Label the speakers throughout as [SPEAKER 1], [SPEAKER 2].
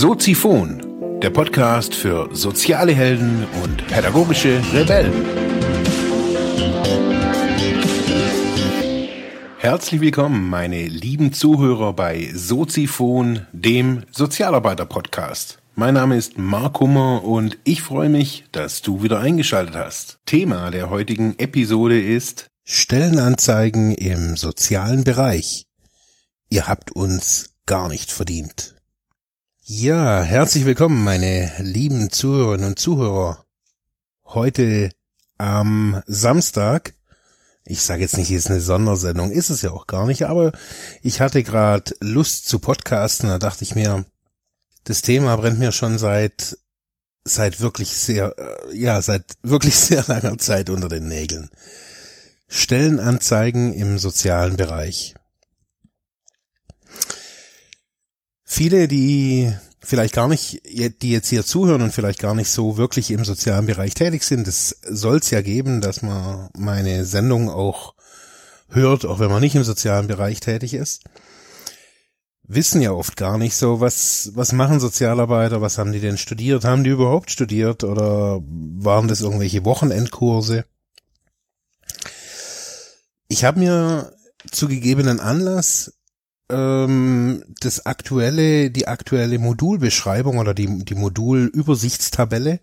[SPEAKER 1] Soziphon, der Podcast für soziale Helden und pädagogische Rebellen. Herzlich willkommen, meine lieben Zuhörer bei Soziphon, dem Sozialarbeiter-Podcast. Mein Name ist Mark Hummer und ich freue mich, dass du wieder eingeschaltet hast. Thema der heutigen Episode ist Stellenanzeigen im sozialen Bereich. Ihr habt uns gar nicht verdient. Ja, herzlich willkommen, meine lieben Zuhörerinnen und Zuhörer. Heute am Samstag, ich sage jetzt nicht, es ist eine Sondersendung, ist es ja auch gar nicht, aber ich hatte gerade Lust zu podcasten, da dachte ich mir, das Thema brennt mir schon seit seit wirklich sehr, äh, ja, seit wirklich sehr langer Zeit unter den Nägeln. Stellenanzeigen im sozialen Bereich. Viele, die vielleicht gar nicht, die jetzt hier zuhören und vielleicht gar nicht so wirklich im sozialen Bereich tätig sind, es soll es ja geben, dass man meine Sendung auch hört, auch wenn man nicht im sozialen Bereich tätig ist, wissen ja oft gar nicht so, was, was machen Sozialarbeiter, was haben die denn studiert, haben die überhaupt studiert oder waren das irgendwelche Wochenendkurse? Ich habe mir zu gegebenen Anlass ähm, das aktuelle, die aktuelle Modulbeschreibung oder die, die Modulübersichtstabelle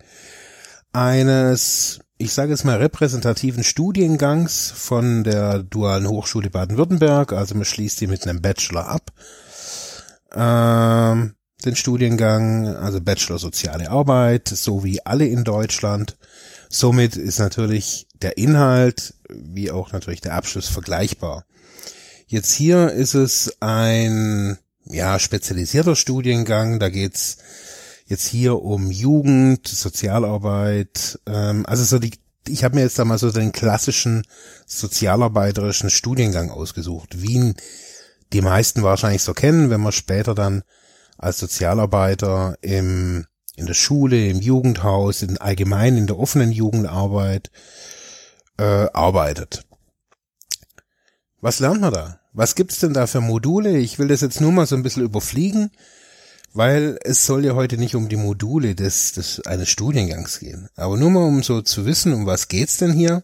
[SPEAKER 1] eines, ich sage es mal, repräsentativen Studiengangs von der Dualen Hochschule Baden-Württemberg. Also man schließt die mit einem Bachelor ab. Ähm, den Studiengang, also Bachelor Soziale Arbeit, so wie alle in Deutschland. Somit ist natürlich der Inhalt wie auch natürlich der Abschluss vergleichbar. Jetzt hier ist es ein ja spezialisierter Studiengang. Da geht's jetzt hier um Jugend, Sozialarbeit. Ähm, also so die, ich habe mir jetzt da mal so den klassischen sozialarbeiterischen Studiengang ausgesucht, wie die meisten wahrscheinlich so kennen, wenn man später dann als Sozialarbeiter im in der Schule, im Jugendhaus, in allgemein in der offenen Jugendarbeit äh, arbeitet. Was lernt man da? Was gibt's denn da für Module? Ich will das jetzt nur mal so ein bisschen überfliegen, weil es soll ja heute nicht um die Module des, des eines Studiengangs gehen. Aber nur mal um so zu wissen, um was geht's denn hier?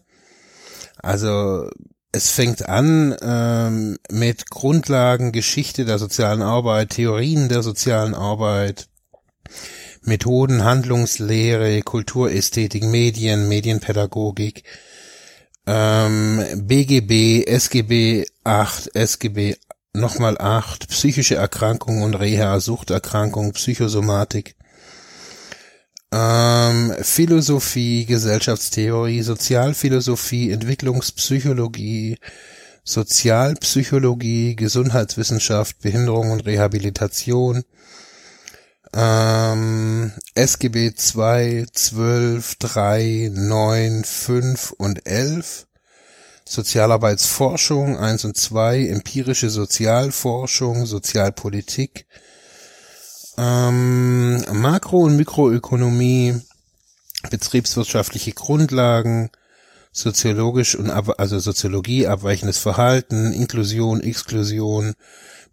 [SPEAKER 1] Also es fängt an ähm, mit Grundlagen, Geschichte der sozialen Arbeit, Theorien der sozialen Arbeit, Methoden, Handlungslehre, Kulturästhetik, Medien, Medienpädagogik, ähm, BGB, SGB 8, SGB nochmal 8, psychische Erkrankungen und Reha, Suchterkrankung, Psychosomatik, ähm, Philosophie, Gesellschaftstheorie, Sozialphilosophie, Entwicklungspsychologie, Sozialpsychologie, Gesundheitswissenschaft, Behinderung und Rehabilitation, ähm, SGB 2, 12, 3, 9, 5 und 11. Sozialarbeitsforschung 1 und 2, empirische Sozialforschung, Sozialpolitik, ähm, Makro- und Mikroökonomie, betriebswirtschaftliche Grundlagen, soziologisch und also Soziologie, abweichendes Verhalten, Inklusion, Exklusion,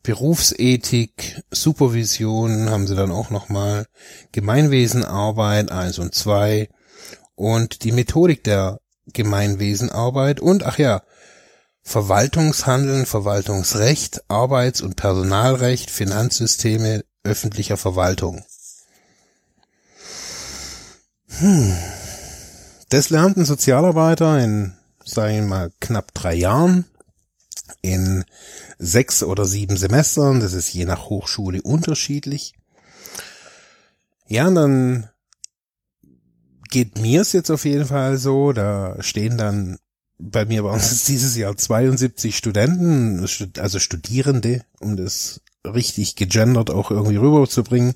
[SPEAKER 1] Berufsethik, Supervision haben sie dann auch nochmal, Gemeinwesenarbeit 1 und 2 und die Methodik der Gemeinwesenarbeit und, ach ja, Verwaltungshandeln, Verwaltungsrecht, Arbeits- und Personalrecht, Finanzsysteme öffentlicher Verwaltung. Hm. Das lernt ein Sozialarbeiter in, sagen wir mal, knapp drei Jahren in sechs oder sieben Semestern. Das ist je nach Hochschule unterschiedlich. Ja, und dann geht mir es jetzt auf jeden Fall so. Da stehen dann bei mir waren es dieses Jahr 72 Studenten, also Studierende, um das richtig gegendert auch irgendwie rüberzubringen,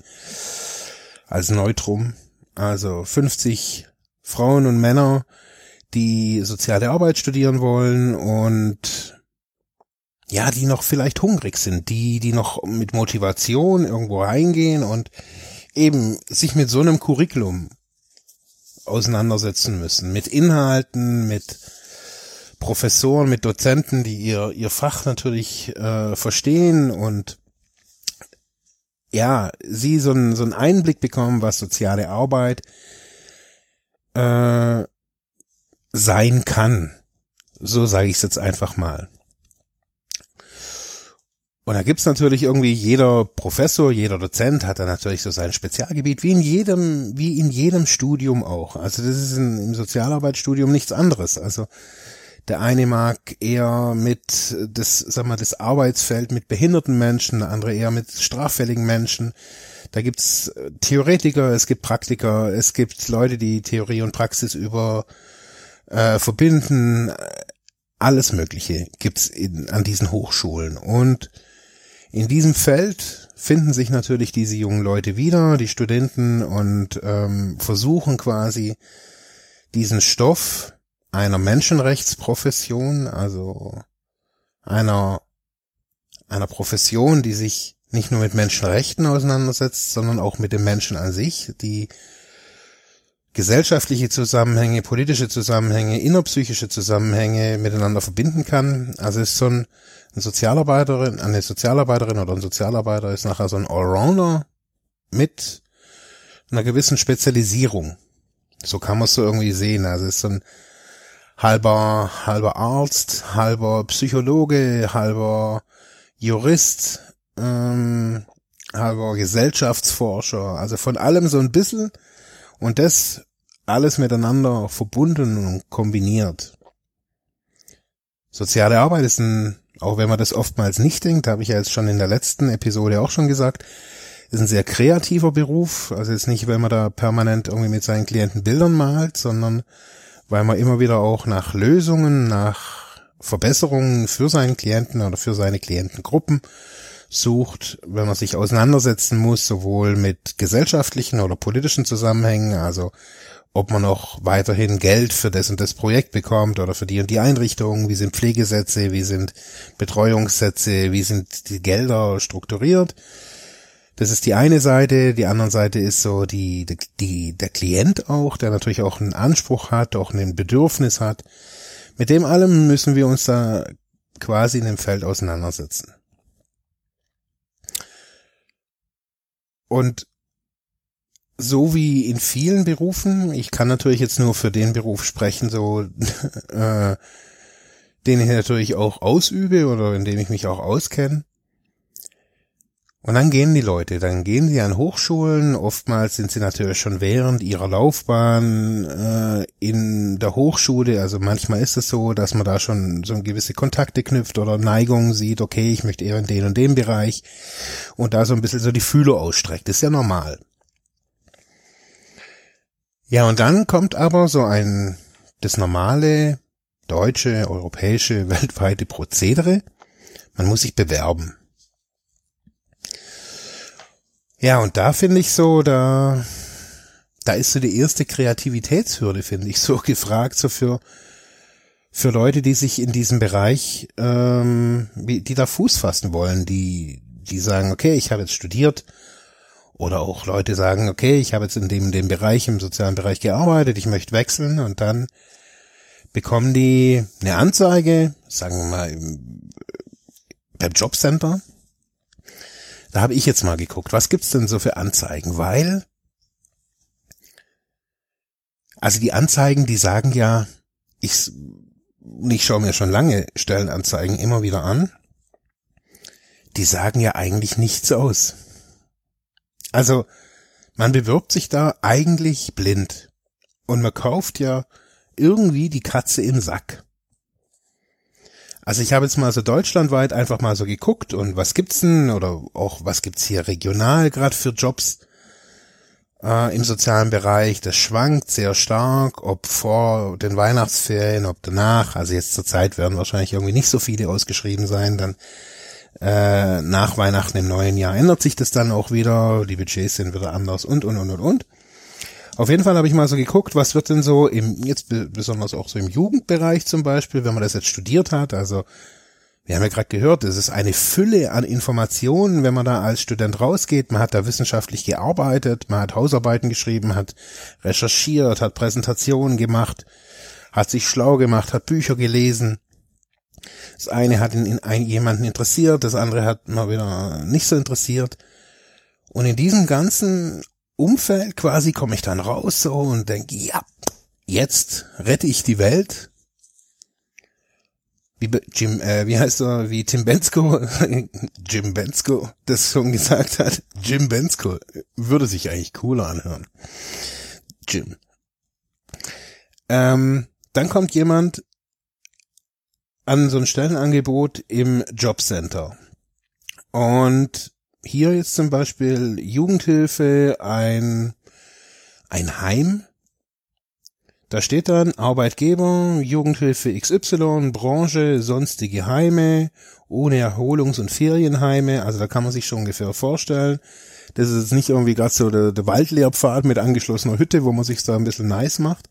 [SPEAKER 1] als Neutrum. Also 50 Frauen und Männer, die soziale Arbeit studieren wollen und ja, die noch vielleicht hungrig sind, die, die noch mit Motivation irgendwo reingehen und eben sich mit so einem Curriculum auseinandersetzen müssen, mit Inhalten, mit Professoren, mit Dozenten, die ihr, ihr Fach natürlich äh, verstehen und ja, sie so einen, so einen Einblick bekommen, was soziale Arbeit äh, sein kann. So sage ich es jetzt einfach mal. Und da gibt's natürlich irgendwie jeder Professor, jeder Dozent hat da natürlich so sein Spezialgebiet, wie in jedem, wie in jedem Studium auch. Also das ist in, im Sozialarbeitsstudium nichts anderes. Also der eine mag eher mit das, sag mal, das Arbeitsfeld mit behinderten Menschen, der andere eher mit straffälligen Menschen. Da gibt's Theoretiker, es gibt Praktiker, es gibt Leute, die Theorie und Praxis über äh, verbinden. Alles Mögliche gibt's in, an diesen Hochschulen und in diesem Feld finden sich natürlich diese jungen Leute wieder, die Studenten, und ähm, versuchen quasi diesen Stoff einer Menschenrechtsprofession, also einer, einer Profession, die sich nicht nur mit Menschenrechten auseinandersetzt, sondern auch mit dem Menschen an sich, die gesellschaftliche Zusammenhänge, politische Zusammenhänge, innerpsychische Zusammenhänge miteinander verbinden kann. Also ist so ein, eine Sozialarbeiterin, eine Sozialarbeiterin oder ein Sozialarbeiter ist nachher so ein Allrounder mit einer gewissen Spezialisierung. So kann man es so irgendwie sehen. Also ist so ein halber, halber Arzt, halber Psychologe, halber Jurist, ähm, halber Gesellschaftsforscher. Also von allem so ein bisschen und das alles miteinander verbunden und kombiniert. Soziale Arbeit ist ein, auch wenn man das oftmals nicht denkt, habe ich ja jetzt schon in der letzten Episode auch schon gesagt, ist ein sehr kreativer Beruf. Also jetzt nicht, wenn man da permanent irgendwie mit seinen Klienten Bildern malt, sondern weil man immer wieder auch nach Lösungen, nach Verbesserungen für seinen Klienten oder für seine Klientengruppen sucht, wenn man sich auseinandersetzen muss, sowohl mit gesellschaftlichen oder politischen Zusammenhängen, also ob man noch weiterhin Geld für das und das Projekt bekommt oder für die und die Einrichtungen, wie sind Pflegesätze, wie sind Betreuungssätze, wie sind die Gelder strukturiert. Das ist die eine Seite, die andere Seite ist so die, die, der Klient auch, der natürlich auch einen Anspruch hat, auch ein Bedürfnis hat. Mit dem allem müssen wir uns da quasi in dem Feld auseinandersetzen. Und so wie in vielen Berufen, ich kann natürlich jetzt nur für den Beruf sprechen, so äh, den ich natürlich auch ausübe oder in dem ich mich auch auskenne. Und dann gehen die Leute, dann gehen sie an Hochschulen, oftmals sind sie natürlich schon während ihrer Laufbahn äh, in der Hochschule, also manchmal ist es so, dass man da schon so gewisse Kontakte knüpft oder Neigungen sieht, okay, ich möchte eher in den und dem Bereich. Und da so ein bisschen so die Fühler ausstreckt, ist ja normal. Ja, und dann kommt aber so ein, das normale deutsche, europäische, weltweite Prozedere, man muss sich bewerben. Ja, und da finde ich so, da, da ist so die erste Kreativitätshürde, finde ich, so gefragt, so für, für Leute, die sich in diesem Bereich, ähm, die da Fuß fassen wollen, die, die sagen, okay, ich habe jetzt studiert, oder auch Leute sagen, okay, ich habe jetzt in dem, dem Bereich, im sozialen Bereich gearbeitet, ich möchte wechseln. Und dann bekommen die eine Anzeige, sagen wir mal, beim Jobcenter, da habe ich jetzt mal geguckt, was gibt's denn so für Anzeigen? Weil, also die Anzeigen, die sagen ja, ich, ich schaue mir schon lange Stellenanzeigen immer wieder an, die sagen ja eigentlich nichts aus. Also, man bewirbt sich da eigentlich blind. Und man kauft ja irgendwie die Katze im Sack. Also ich habe jetzt mal so deutschlandweit einfach mal so geguckt und was gibt's denn oder auch was gibt's hier regional gerade für Jobs äh, im sozialen Bereich. Das schwankt sehr stark, ob vor den Weihnachtsferien, ob danach. Also jetzt zur Zeit werden wahrscheinlich irgendwie nicht so viele ausgeschrieben sein. Dann äh, nach Weihnachten im neuen Jahr ändert sich das dann auch wieder. Die Budgets sind wieder anders und und und und und. Auf jeden Fall habe ich mal so geguckt, was wird denn so im, jetzt besonders auch so im Jugendbereich zum Beispiel, wenn man das jetzt studiert hat, also wir haben ja gerade gehört, es ist eine Fülle an Informationen, wenn man da als Student rausgeht. Man hat da wissenschaftlich gearbeitet, man hat Hausarbeiten geschrieben, hat recherchiert, hat Präsentationen gemacht, hat sich schlau gemacht, hat Bücher gelesen. Das eine hat in, in jemanden interessiert, das andere hat mal wieder nicht so interessiert. Und in diesem ganzen Umfeld quasi komme ich dann raus so und denke, ja, jetzt rette ich die Welt. Wie Jim, äh, wie heißt er, wie Tim Bensko, Jim Bensko das schon gesagt hat. Jim Bensko würde sich eigentlich cooler anhören. Jim. Ähm, dann kommt jemand an so ein Stellenangebot im Jobcenter. Und hier jetzt zum Beispiel Jugendhilfe, ein, ein Heim. Da steht dann Arbeitgeber, Jugendhilfe XY, Branche, sonstige Heime, ohne Erholungs- und Ferienheime. Also da kann man sich schon ungefähr vorstellen. Das ist jetzt nicht irgendwie gerade so der, der Waldlehrpfad mit angeschlossener Hütte, wo man sich da ein bisschen nice macht.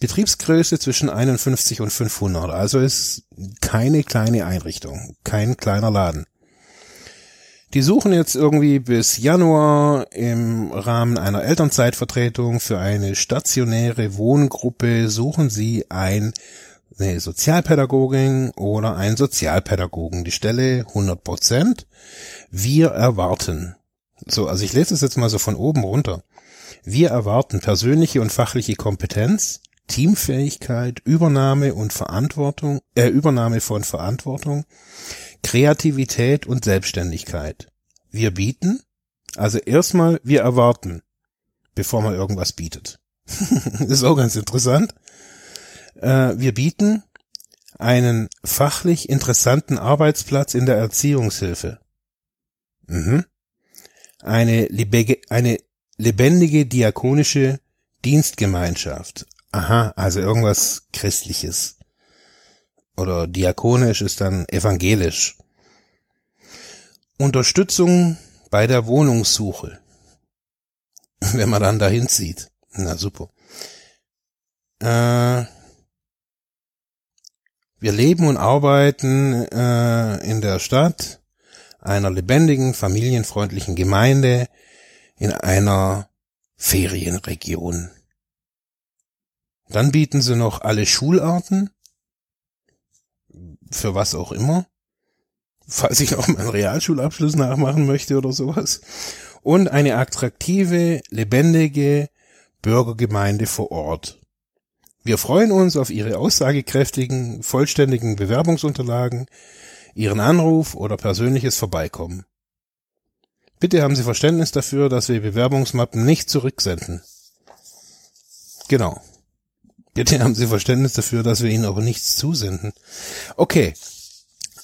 [SPEAKER 1] Betriebsgröße zwischen 51 und 500. Also ist keine kleine Einrichtung, kein kleiner Laden. Die suchen jetzt irgendwie bis Januar im Rahmen einer Elternzeitvertretung für eine stationäre Wohngruppe suchen sie ein eine Sozialpädagogin oder einen Sozialpädagogen. Die Stelle 100 Prozent. Wir erwarten. So, also ich lese es jetzt mal so von oben runter. Wir erwarten persönliche und fachliche Kompetenz, Teamfähigkeit, Übernahme und Verantwortung, äh, Übernahme von Verantwortung, Kreativität und Selbstständigkeit. Wir bieten, also erstmal wir erwarten, bevor man irgendwas bietet. ist auch ganz interessant. Äh, wir bieten einen fachlich interessanten Arbeitsplatz in der Erziehungshilfe. Mhm. Eine, lebege, eine lebendige diakonische Dienstgemeinschaft. Aha, also irgendwas Christliches. Oder diakonisch ist dann evangelisch. Unterstützung bei der Wohnungssuche. Wenn man dann dahin zieht. Na super. Äh, wir leben und arbeiten äh, in der Stadt einer lebendigen, familienfreundlichen Gemeinde in einer Ferienregion. Dann bieten sie noch alle Schularten, für was auch immer, falls ich auch meinen Realschulabschluss nachmachen möchte oder sowas, und eine attraktive, lebendige Bürgergemeinde vor Ort. Wir freuen uns auf Ihre aussagekräftigen, vollständigen Bewerbungsunterlagen, Ihren Anruf oder persönliches Vorbeikommen. Bitte haben Sie Verständnis dafür, dass wir Bewerbungsmappen nicht zurücksenden. Genau. Bitte haben Sie Verständnis dafür, dass wir Ihnen auch nichts zusenden. Okay.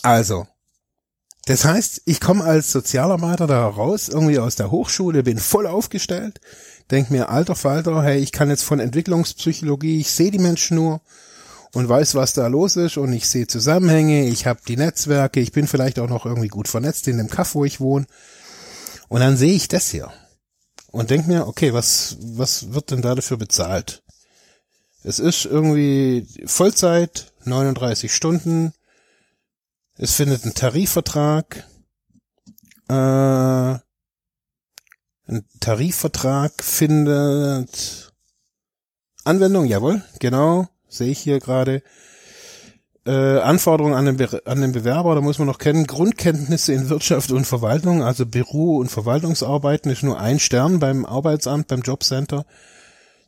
[SPEAKER 1] Also. Das heißt, ich komme als Sozialarbeiter da raus, irgendwie aus der Hochschule, bin voll aufgestellt, denk mir, alter Falter, hey, ich kann jetzt von Entwicklungspsychologie, ich sehe die Menschen nur und weiß, was da los ist und ich sehe Zusammenhänge, ich habe die Netzwerke, ich bin vielleicht auch noch irgendwie gut vernetzt in dem Kaff, wo ich wohne und dann sehe ich das hier und denk mir, okay, was, was wird denn da dafür bezahlt? Es ist irgendwie Vollzeit, 39 Stunden. Es findet ein Tarifvertrag. Äh, ein Tarifvertrag findet Anwendung, jawohl, genau, sehe ich hier gerade äh, Anforderungen an den, an den Bewerber, da muss man noch kennen, Grundkenntnisse in Wirtschaft und Verwaltung, also Büro- und Verwaltungsarbeiten ist nur ein Stern beim Arbeitsamt, beim Jobcenter.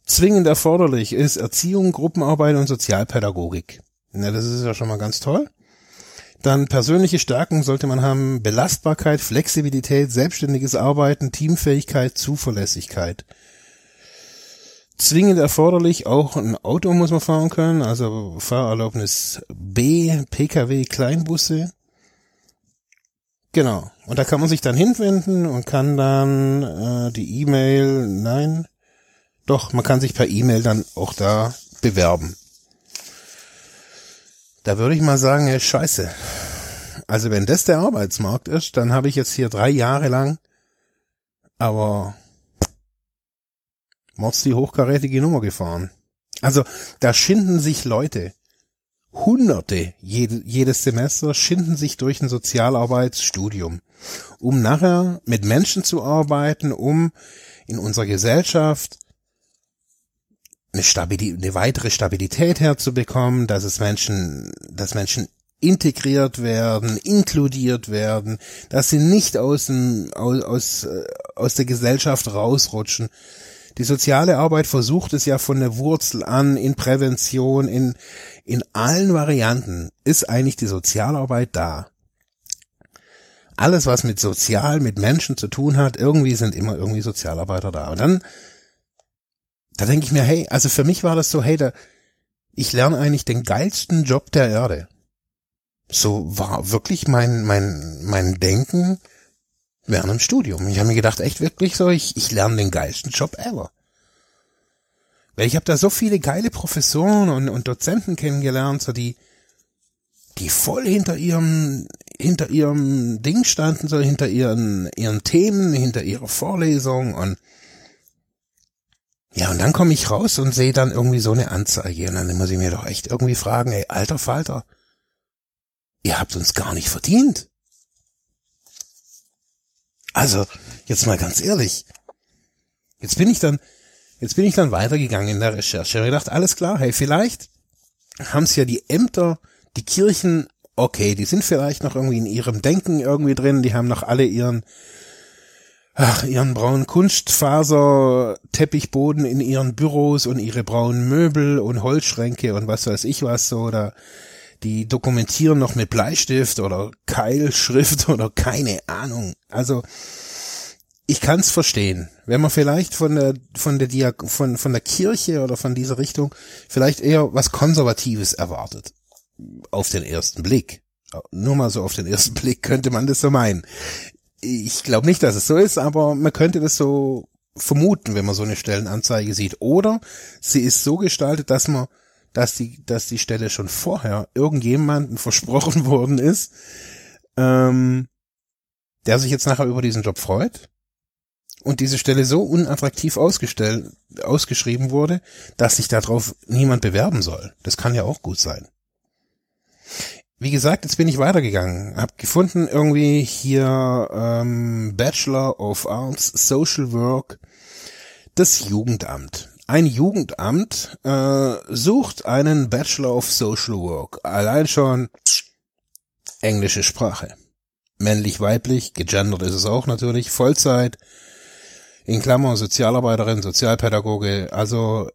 [SPEAKER 1] Zwingend erforderlich ist Erziehung, Gruppenarbeit und Sozialpädagogik. Na, das ist ja schon mal ganz toll. Dann persönliche Stärken sollte man haben, Belastbarkeit, Flexibilität, selbstständiges Arbeiten, Teamfähigkeit, Zuverlässigkeit zwingend erforderlich. Auch ein Auto muss man fahren können, also Fahrerlaubnis B, Pkw, Kleinbusse. Genau. Und da kann man sich dann hinwenden und kann dann äh, die E-Mail, nein, doch, man kann sich per E-Mail dann auch da bewerben. Da würde ich mal sagen, ey, scheiße. Also wenn das der Arbeitsmarkt ist, dann habe ich jetzt hier drei Jahre lang, aber Mords die hochkarätige Nummer gefahren. Also da schinden sich Leute, Hunderte jede, jedes Semester schinden sich durch ein Sozialarbeitsstudium, um nachher mit Menschen zu arbeiten, um in unserer Gesellschaft eine, Stabilität, eine weitere Stabilität herzubekommen, dass es Menschen, dass Menschen integriert werden, inkludiert werden, dass sie nicht aus, dem, aus, aus, äh, aus der Gesellschaft rausrutschen. Die soziale Arbeit versucht es ja von der Wurzel an, in Prävention, in, in allen Varianten ist eigentlich die Sozialarbeit da. Alles, was mit sozial, mit Menschen zu tun hat, irgendwie sind immer irgendwie Sozialarbeiter da. Und dann, da denke ich mir, hey, also für mich war das so, hey, da, ich lerne eigentlich den geilsten Job der Erde. So war wirklich mein, mein, mein Denken während dem Studium. Ich habe mir gedacht, echt wirklich so, ich, ich lerne den geilsten Job ever. Weil ich habe da so viele geile Professoren und, und Dozenten kennengelernt, so die, die voll hinter ihrem, hinter ihrem Ding standen, so hinter ihren, ihren Themen, hinter ihrer Vorlesung und ja, und dann komme ich raus und sehe dann irgendwie so eine Anzeige und dann muss ich mir doch echt irgendwie fragen, ey, alter Falter, ihr habt uns gar nicht verdient. Also, jetzt mal ganz ehrlich. Jetzt bin ich dann, jetzt bin ich dann weitergegangen in der Recherche. Ich habe gedacht, alles klar, hey, vielleicht haben es ja die Ämter, die Kirchen, okay, die sind vielleicht noch irgendwie in ihrem Denken irgendwie drin, die haben noch alle ihren, ach, ihren braunen Kunstfaser-Teppichboden in ihren Büros und ihre braunen Möbel und Holzschränke und was weiß ich was so, oder die dokumentieren noch mit Bleistift oder Keilschrift oder keine Ahnung. Also ich kann es verstehen, wenn man vielleicht von der von der Diak von von der Kirche oder von dieser Richtung vielleicht eher was Konservatives erwartet auf den ersten Blick. Nur mal so auf den ersten Blick könnte man das so meinen. Ich glaube nicht, dass es so ist, aber man könnte das so vermuten, wenn man so eine Stellenanzeige sieht. Oder sie ist so gestaltet, dass man dass die, dass die Stelle schon vorher irgendjemanden versprochen worden ist, ähm, der sich jetzt nachher über diesen Job freut und diese Stelle so unattraktiv ausgestellt, ausgeschrieben wurde, dass sich darauf niemand bewerben soll. Das kann ja auch gut sein. Wie gesagt, jetzt bin ich weitergegangen, hab gefunden irgendwie hier ähm, Bachelor of Arts Social Work, das Jugendamt. Ein Jugendamt äh, sucht einen Bachelor of Social Work. Allein schon englische Sprache. Männlich, weiblich, gegendert ist es auch natürlich, Vollzeit, in Klammern Sozialarbeiterin, Sozialpädagoge, also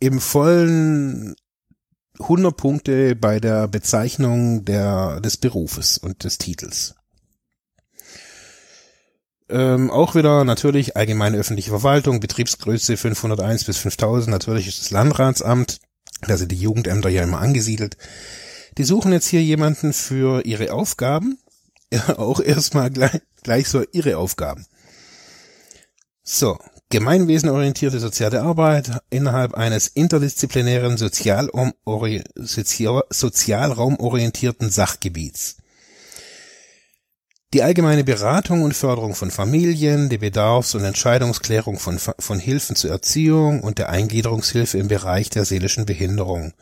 [SPEAKER 1] im vollen 100 Punkte bei der Bezeichnung der, des Berufes und des Titels. Ähm, auch wieder natürlich allgemeine öffentliche Verwaltung, Betriebsgröße 501 bis 5000, natürlich ist das Landratsamt, da sind die Jugendämter ja immer angesiedelt. Die suchen jetzt hier jemanden für ihre Aufgaben, ja, auch erstmal gleich, gleich so ihre Aufgaben. So, gemeinwesenorientierte soziale Arbeit innerhalb eines interdisziplinären sozialraumorientierten Sachgebiets. Die allgemeine Beratung und Förderung von Familien, die Bedarfs- und Entscheidungsklärung von, von Hilfen zur Erziehung und der Eingliederungshilfe im Bereich der seelischen Behinderung.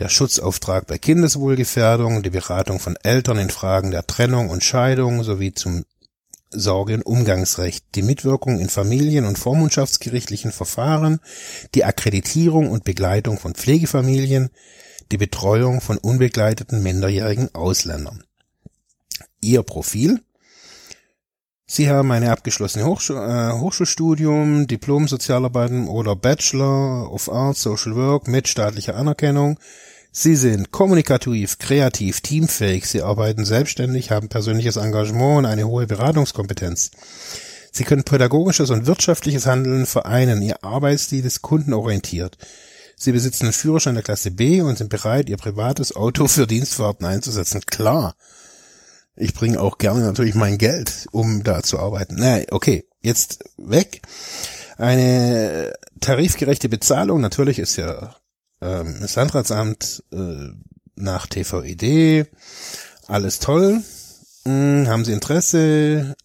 [SPEAKER 1] Der Schutzauftrag bei Kindeswohlgefährdung, die Beratung von Eltern in Fragen der Trennung und Scheidung sowie zum Sorge- und Umgangsrecht, die Mitwirkung in Familien- und vormundschaftsgerichtlichen Verfahren, die Akkreditierung und Begleitung von Pflegefamilien, die Betreuung von unbegleiteten minderjährigen Ausländern ihr Profil. Sie haben eine abgeschlossene Hochschul äh, Hochschulstudium, Diplom Sozialarbeiten oder Bachelor of Arts Social Work mit staatlicher Anerkennung. Sie sind kommunikativ, kreativ, teamfähig, sie arbeiten selbstständig, haben persönliches Engagement und eine hohe Beratungskompetenz. Sie können pädagogisches und wirtschaftliches Handeln vereinen, ihr Arbeitsstil ist kundenorientiert. Sie besitzen einen Führerschein der Klasse B und sind bereit, ihr privates Auto für Dienstfahrten einzusetzen. Klar. Ich bringe auch gerne natürlich mein Geld, um da zu arbeiten. Na, okay, jetzt weg. Eine tarifgerechte Bezahlung, natürlich ist ja ähm, das Landratsamt äh, nach TVED, alles toll. Hm, haben Sie Interesse?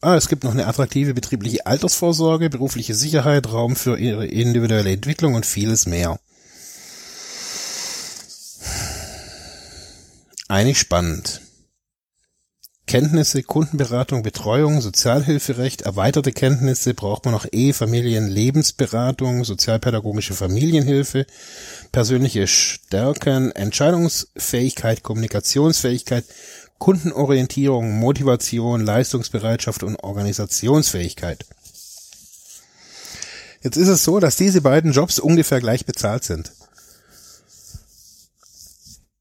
[SPEAKER 1] Ah, es gibt noch eine attraktive betriebliche Altersvorsorge, berufliche Sicherheit, Raum für Ihre individuelle Entwicklung und vieles mehr. Eigentlich spannend. Kenntnisse, Kundenberatung, Betreuung, Sozialhilferecht, erweiterte Kenntnisse braucht man noch Ehe, Familien, Lebensberatung, sozialpädagogische Familienhilfe, persönliche Stärken, Entscheidungsfähigkeit, Kommunikationsfähigkeit, Kundenorientierung, Motivation, Leistungsbereitschaft und Organisationsfähigkeit. Jetzt ist es so, dass diese beiden Jobs ungefähr gleich bezahlt sind.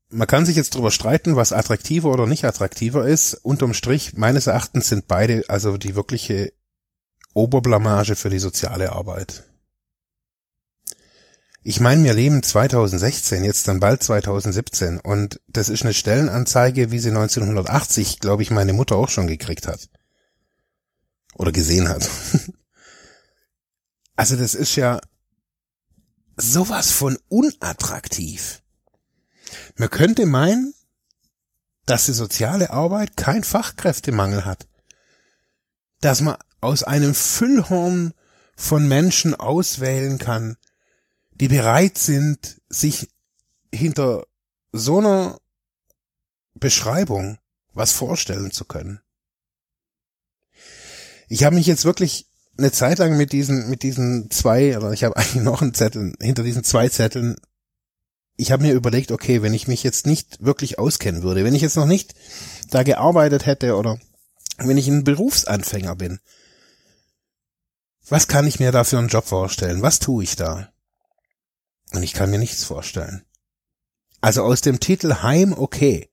[SPEAKER 1] Man kann sich jetzt darüber streiten, was attraktiver oder nicht attraktiver ist. Unterm Strich, meines Erachtens sind beide also die wirkliche Oberblamage für die soziale Arbeit. Ich meine, wir leben 2016, jetzt dann bald 2017 und das ist eine Stellenanzeige, wie sie 1980, glaube ich, meine Mutter auch schon gekriegt hat. Oder gesehen hat. Also das ist ja sowas von unattraktiv. Man könnte meinen, dass die soziale Arbeit kein Fachkräftemangel hat. Dass man aus einem Füllhorn von Menschen auswählen kann, die bereit sind, sich hinter so einer Beschreibung was vorstellen zu können. Ich habe mich jetzt wirklich eine Zeit lang mit diesen, mit diesen zwei, oder ich habe eigentlich noch einen Zettel, hinter diesen zwei Zetteln, ich habe mir überlegt, okay, wenn ich mich jetzt nicht wirklich auskennen würde, wenn ich jetzt noch nicht da gearbeitet hätte oder wenn ich ein Berufsanfänger bin, was kann ich mir da für einen Job vorstellen? Was tue ich da? Und ich kann mir nichts vorstellen. Also aus dem Titel Heim okay.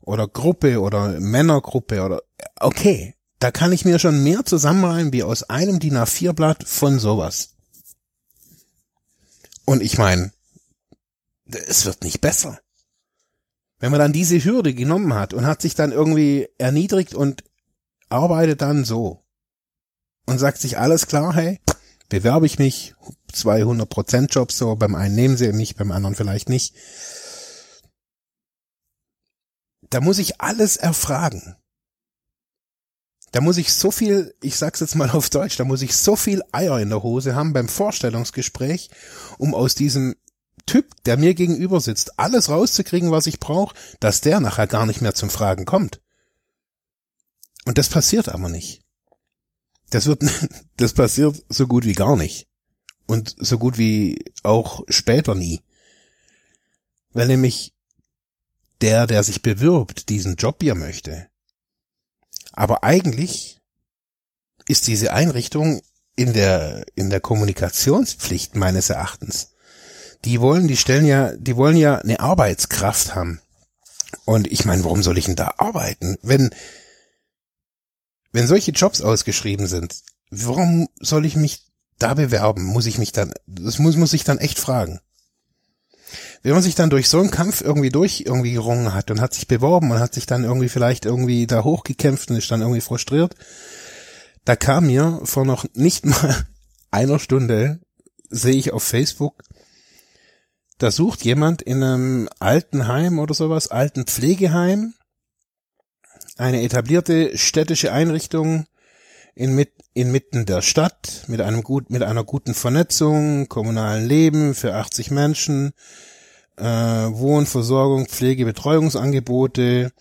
[SPEAKER 1] Oder Gruppe oder Männergruppe oder okay da kann ich mir schon mehr zusammenreimen wie aus einem DIN A4 Blatt von sowas. Und ich meine, es wird nicht besser. Wenn man dann diese Hürde genommen hat und hat sich dann irgendwie erniedrigt und arbeitet dann so und sagt sich alles klar, hey, bewerbe ich mich, 200% Jobs so, beim einen nehmen sie mich, beim anderen vielleicht nicht. Da muss ich alles erfragen. Da muss ich so viel, ich sag's jetzt mal auf Deutsch, da muss ich so viel Eier in der Hose haben beim Vorstellungsgespräch, um aus diesem Typ, der mir gegenüber sitzt, alles rauszukriegen, was ich brauche, dass der nachher gar nicht mehr zum Fragen kommt. Und das passiert aber nicht. Das wird, das passiert so gut wie gar nicht. Und so gut wie auch später nie. Weil nämlich der, der sich bewirbt, diesen Job hier möchte, aber eigentlich ist diese Einrichtung in der, in der Kommunikationspflicht meines Erachtens. Die wollen, die stellen ja, die wollen ja eine Arbeitskraft haben. Und ich meine, warum soll ich denn da arbeiten? Wenn, wenn solche Jobs ausgeschrieben sind, warum soll ich mich da bewerben? Muss ich mich dann, das muss, muss ich dann echt fragen wenn man sich dann durch so einen Kampf irgendwie durch irgendwie gerungen hat und hat sich beworben und hat sich dann irgendwie vielleicht irgendwie da hochgekämpft und ist dann irgendwie frustriert, da kam mir vor noch nicht mal einer Stunde, sehe ich auf Facebook, da sucht jemand in einem Altenheim oder sowas, alten Pflegeheim, eine etablierte städtische Einrichtung in inmitten der Stadt mit einem gut, mit einer guten Vernetzung, kommunalen Leben für 80 Menschen, äh, Wohn, Versorgung, Pflege, Betreuungsangebote.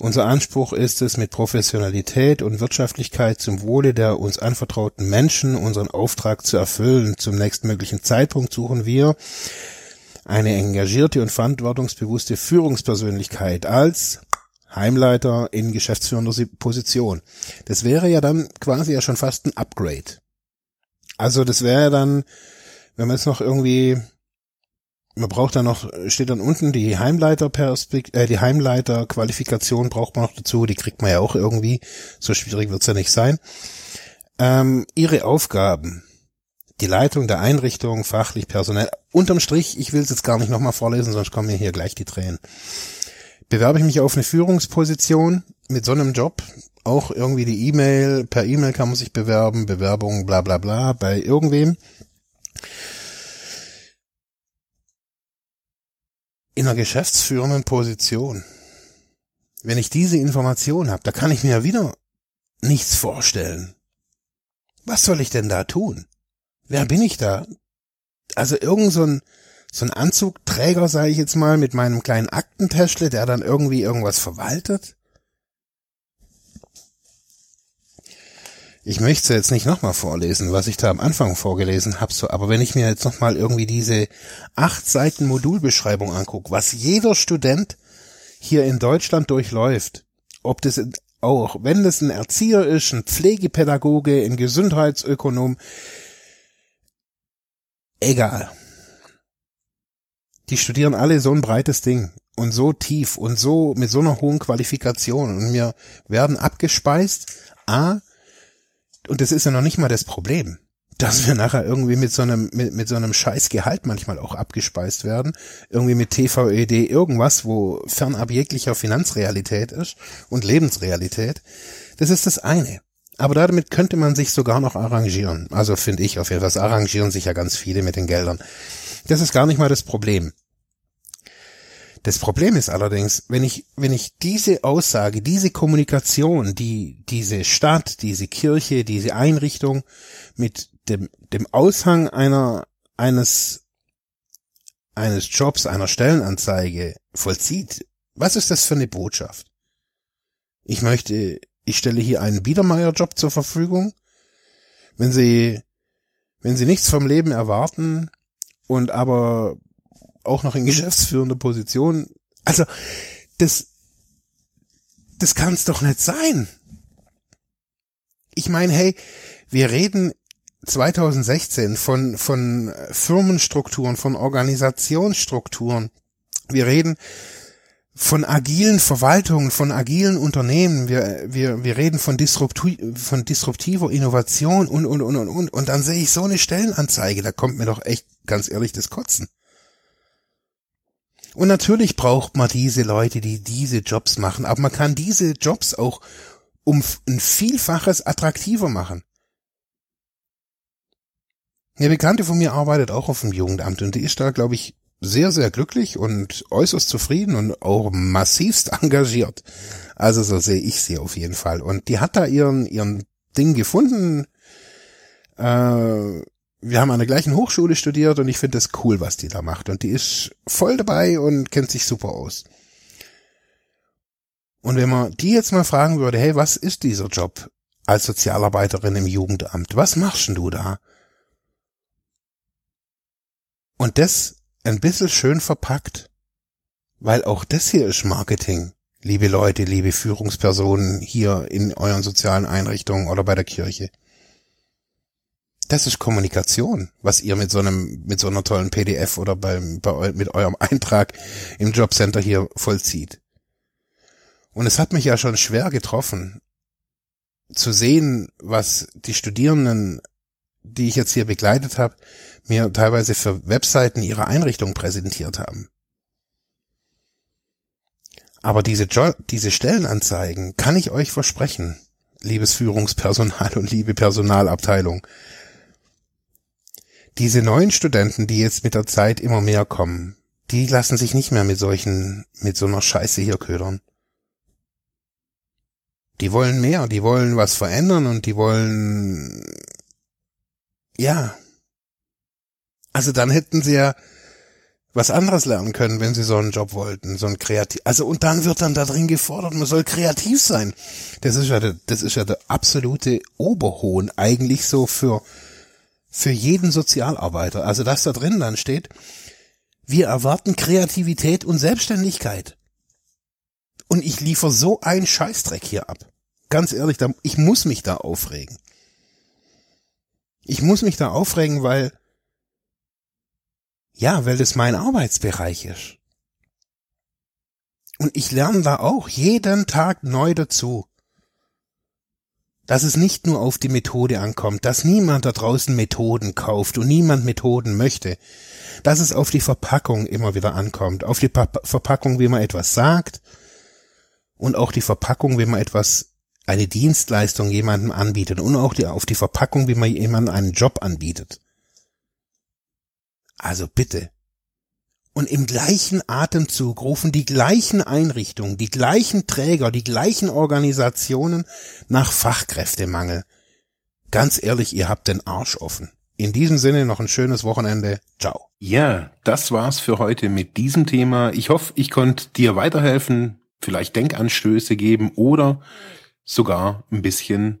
[SPEAKER 1] Unser Anspruch ist es, mit Professionalität und Wirtschaftlichkeit zum Wohle der uns anvertrauten Menschen unseren Auftrag zu erfüllen. Zum nächstmöglichen Zeitpunkt suchen wir eine engagierte und verantwortungsbewusste Führungspersönlichkeit als Heimleiter in geschäftsführender Position. Das wäre ja dann quasi ja schon fast ein Upgrade. Also das wäre dann, wenn man jetzt noch irgendwie man braucht dann noch, steht dann unten die Heimleiterperspekt äh, die Heimleiterqualifikation braucht man noch dazu, die kriegt man ja auch irgendwie, so schwierig wird's ja nicht sein. Ähm, ihre Aufgaben, die Leitung der Einrichtung, fachlich, personell, unterm Strich, ich will es jetzt gar nicht nochmal vorlesen, sonst kommen mir hier gleich die Tränen. Bewerbe ich mich auf eine Führungsposition mit so einem Job, auch irgendwie die E-Mail, per E-Mail kann man sich bewerben, Bewerbung, bla bla bla, bei irgendwem in einer geschäftsführenden Position, wenn ich diese Information habe, da kann ich mir ja wieder nichts vorstellen. Was soll ich denn da tun? Wer bin ich da? Also irgend so ein, so ein Anzugträger, sage ich jetzt mal, mit meinem kleinen Aktentäschle, der dann irgendwie irgendwas verwaltet? Ich möchte jetzt nicht nochmal vorlesen, was ich da am Anfang vorgelesen habe, so, aber wenn ich mir jetzt nochmal irgendwie diese acht Seiten Modulbeschreibung angucke, was jeder Student hier in Deutschland durchläuft, ob das auch, wenn das ein Erzieher ist, ein Pflegepädagoge, ein Gesundheitsökonom, egal. Die studieren alle so ein breites Ding und so tief und so mit so einer hohen Qualifikation und wir werden abgespeist. A, und das ist ja noch nicht mal das Problem dass wir nachher irgendwie mit so einem, mit, mit so einem Scheißgehalt manchmal auch abgespeist werden. Irgendwie mit TVED irgendwas, wo fernab jeglicher Finanzrealität ist und Lebensrealität. Das ist das eine. Aber damit könnte man sich sogar noch arrangieren. Also finde ich auf jeden Fall. arrangieren sich ja ganz viele mit den Geldern. Das ist gar nicht mal das Problem. Das Problem ist allerdings, wenn ich, wenn ich diese Aussage, diese Kommunikation, die diese Stadt, diese Kirche, diese Einrichtung mit dem, dem Aushang einer, eines, eines Jobs, einer Stellenanzeige vollzieht, was ist das für eine Botschaft? Ich möchte, ich stelle hier einen Biedermeier-Job zur Verfügung. Wenn Sie, wenn Sie nichts vom Leben erwarten und aber auch noch in geschäftsführender Position. Also, das, das kann's doch nicht sein. Ich meine, hey, wir reden 2016 von, von Firmenstrukturen, von Organisationsstrukturen. Wir reden von agilen Verwaltungen, von agilen Unternehmen. Wir, wir, wir reden von, disrupti von disruptiver Innovation und, und, und, und, und. Und dann sehe ich so eine Stellenanzeige. Da kommt mir doch echt ganz ehrlich das Kotzen. Und natürlich braucht man diese Leute, die diese Jobs machen, aber man kann diese Jobs auch um ein Vielfaches attraktiver machen. Eine Bekannte von mir arbeitet auch auf dem Jugendamt und die ist da, glaube ich, sehr, sehr glücklich und äußerst zufrieden und auch massivst engagiert. Also so sehe ich sie auf jeden Fall. Und die hat da ihren, ihren Ding gefunden. Äh, wir haben an der gleichen Hochschule studiert und ich finde es cool, was die da macht. Und die ist voll dabei und kennt sich super aus. Und wenn man die jetzt mal fragen würde, hey, was ist dieser Job als Sozialarbeiterin im Jugendamt? Was machst denn du da? Und das ein bisschen schön verpackt, weil auch das hier ist Marketing. Liebe Leute, liebe Führungspersonen hier in euren sozialen Einrichtungen oder bei der Kirche. Das ist Kommunikation, was ihr mit so einem, mit so einer tollen PDF oder beim, bei, mit eurem Eintrag im Jobcenter hier vollzieht. Und es hat mich ja schon schwer getroffen, zu sehen, was die Studierenden, die ich jetzt hier begleitet habe, mir teilweise für Webseiten ihrer Einrichtung präsentiert haben. Aber diese, jo diese Stellenanzeigen kann ich euch versprechen, liebes Führungspersonal und liebe Personalabteilung, diese neuen Studenten, die jetzt mit der Zeit immer mehr kommen, die lassen sich nicht mehr mit solchen, mit so einer Scheiße hier ködern. Die wollen mehr, die wollen was verändern und die wollen, ja. Also dann hätten sie ja was anderes lernen können, wenn sie so einen Job wollten, so ein kreativ. Also und dann wird dann da drin gefordert, man soll kreativ sein. Das ist ja, der, das ist ja der absolute Oberhohn eigentlich so für für jeden Sozialarbeiter. Also dass da drin dann steht, wir erwarten Kreativität und Selbstständigkeit. Und ich liefere so einen Scheißdreck hier ab. Ganz ehrlich, ich muss mich da aufregen. Ich muss mich da aufregen, weil, ja, weil das mein Arbeitsbereich ist. Und ich lerne da auch jeden Tag neu dazu dass es nicht nur auf die Methode ankommt, dass niemand da draußen Methoden kauft und niemand Methoden möchte, dass es auf die Verpackung immer wieder ankommt, auf die pa Verpackung, wie man etwas sagt und auch die Verpackung, wie man etwas, eine Dienstleistung jemandem anbietet und auch die, auf die Verpackung, wie man jemandem einen Job anbietet. Also bitte, und im gleichen Atemzug rufen die gleichen Einrichtungen, die gleichen Träger, die gleichen Organisationen nach Fachkräftemangel. Ganz ehrlich, ihr habt den Arsch offen. In diesem Sinne noch ein schönes Wochenende. Ciao.
[SPEAKER 2] Ja, das war's für heute mit diesem Thema. Ich hoffe, ich konnte dir weiterhelfen, vielleicht Denkanstöße geben oder sogar ein bisschen